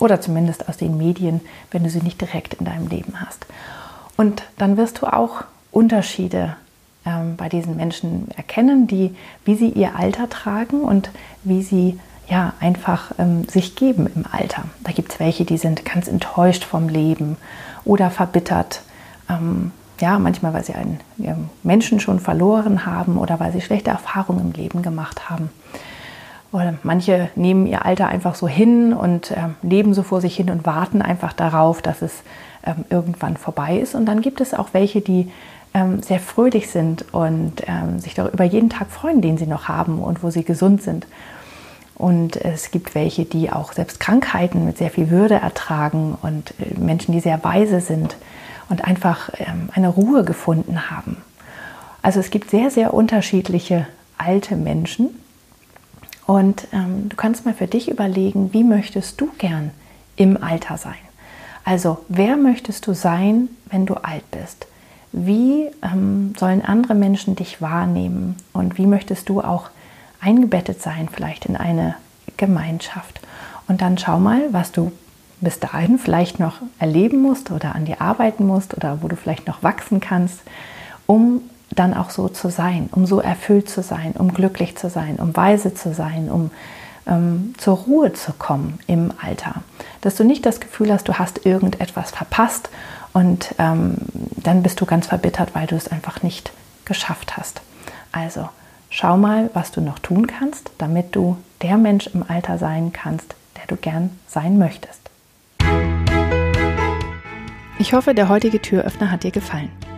oder zumindest aus den Medien, wenn du sie nicht direkt in deinem Leben hast. Und dann wirst du auch Unterschiede ähm, bei diesen Menschen erkennen, die, wie sie ihr Alter tragen und wie sie ja einfach ähm, sich geben im Alter. Da gibt es welche, die sind ganz enttäuscht vom Leben oder verbittert. Ähm, ja, manchmal, weil sie einen Menschen schon verloren haben oder weil sie schlechte Erfahrungen im Leben gemacht haben. Oder manche nehmen ihr Alter einfach so hin und äh, leben so vor sich hin und warten einfach darauf, dass es ähm, irgendwann vorbei ist. Und dann gibt es auch welche, die ähm, sehr fröhlich sind und ähm, sich darüber jeden Tag freuen, den sie noch haben und wo sie gesund sind. Und es gibt welche, die auch selbst Krankheiten mit sehr viel Würde ertragen und äh, Menschen, die sehr weise sind und einfach ähm, eine Ruhe gefunden haben. Also es gibt sehr, sehr unterschiedliche alte Menschen und ähm, du kannst mal für dich überlegen, wie möchtest du gern im Alter sein? Also, wer möchtest du sein, wenn du alt bist? Wie ähm, sollen andere Menschen dich wahrnehmen? Und wie möchtest du auch eingebettet sein, vielleicht in eine Gemeinschaft? Und dann schau mal, was du bis dahin vielleicht noch erleben musst oder an dir arbeiten musst oder wo du vielleicht noch wachsen kannst, um dann auch so zu sein, um so erfüllt zu sein, um glücklich zu sein, um weise zu sein, um ähm, zur Ruhe zu kommen im Alter. Dass du nicht das Gefühl hast, du hast irgendetwas verpasst und ähm, dann bist du ganz verbittert, weil du es einfach nicht geschafft hast. Also schau mal, was du noch tun kannst, damit du der Mensch im Alter sein kannst, der du gern sein möchtest. Ich hoffe, der heutige Türöffner hat dir gefallen.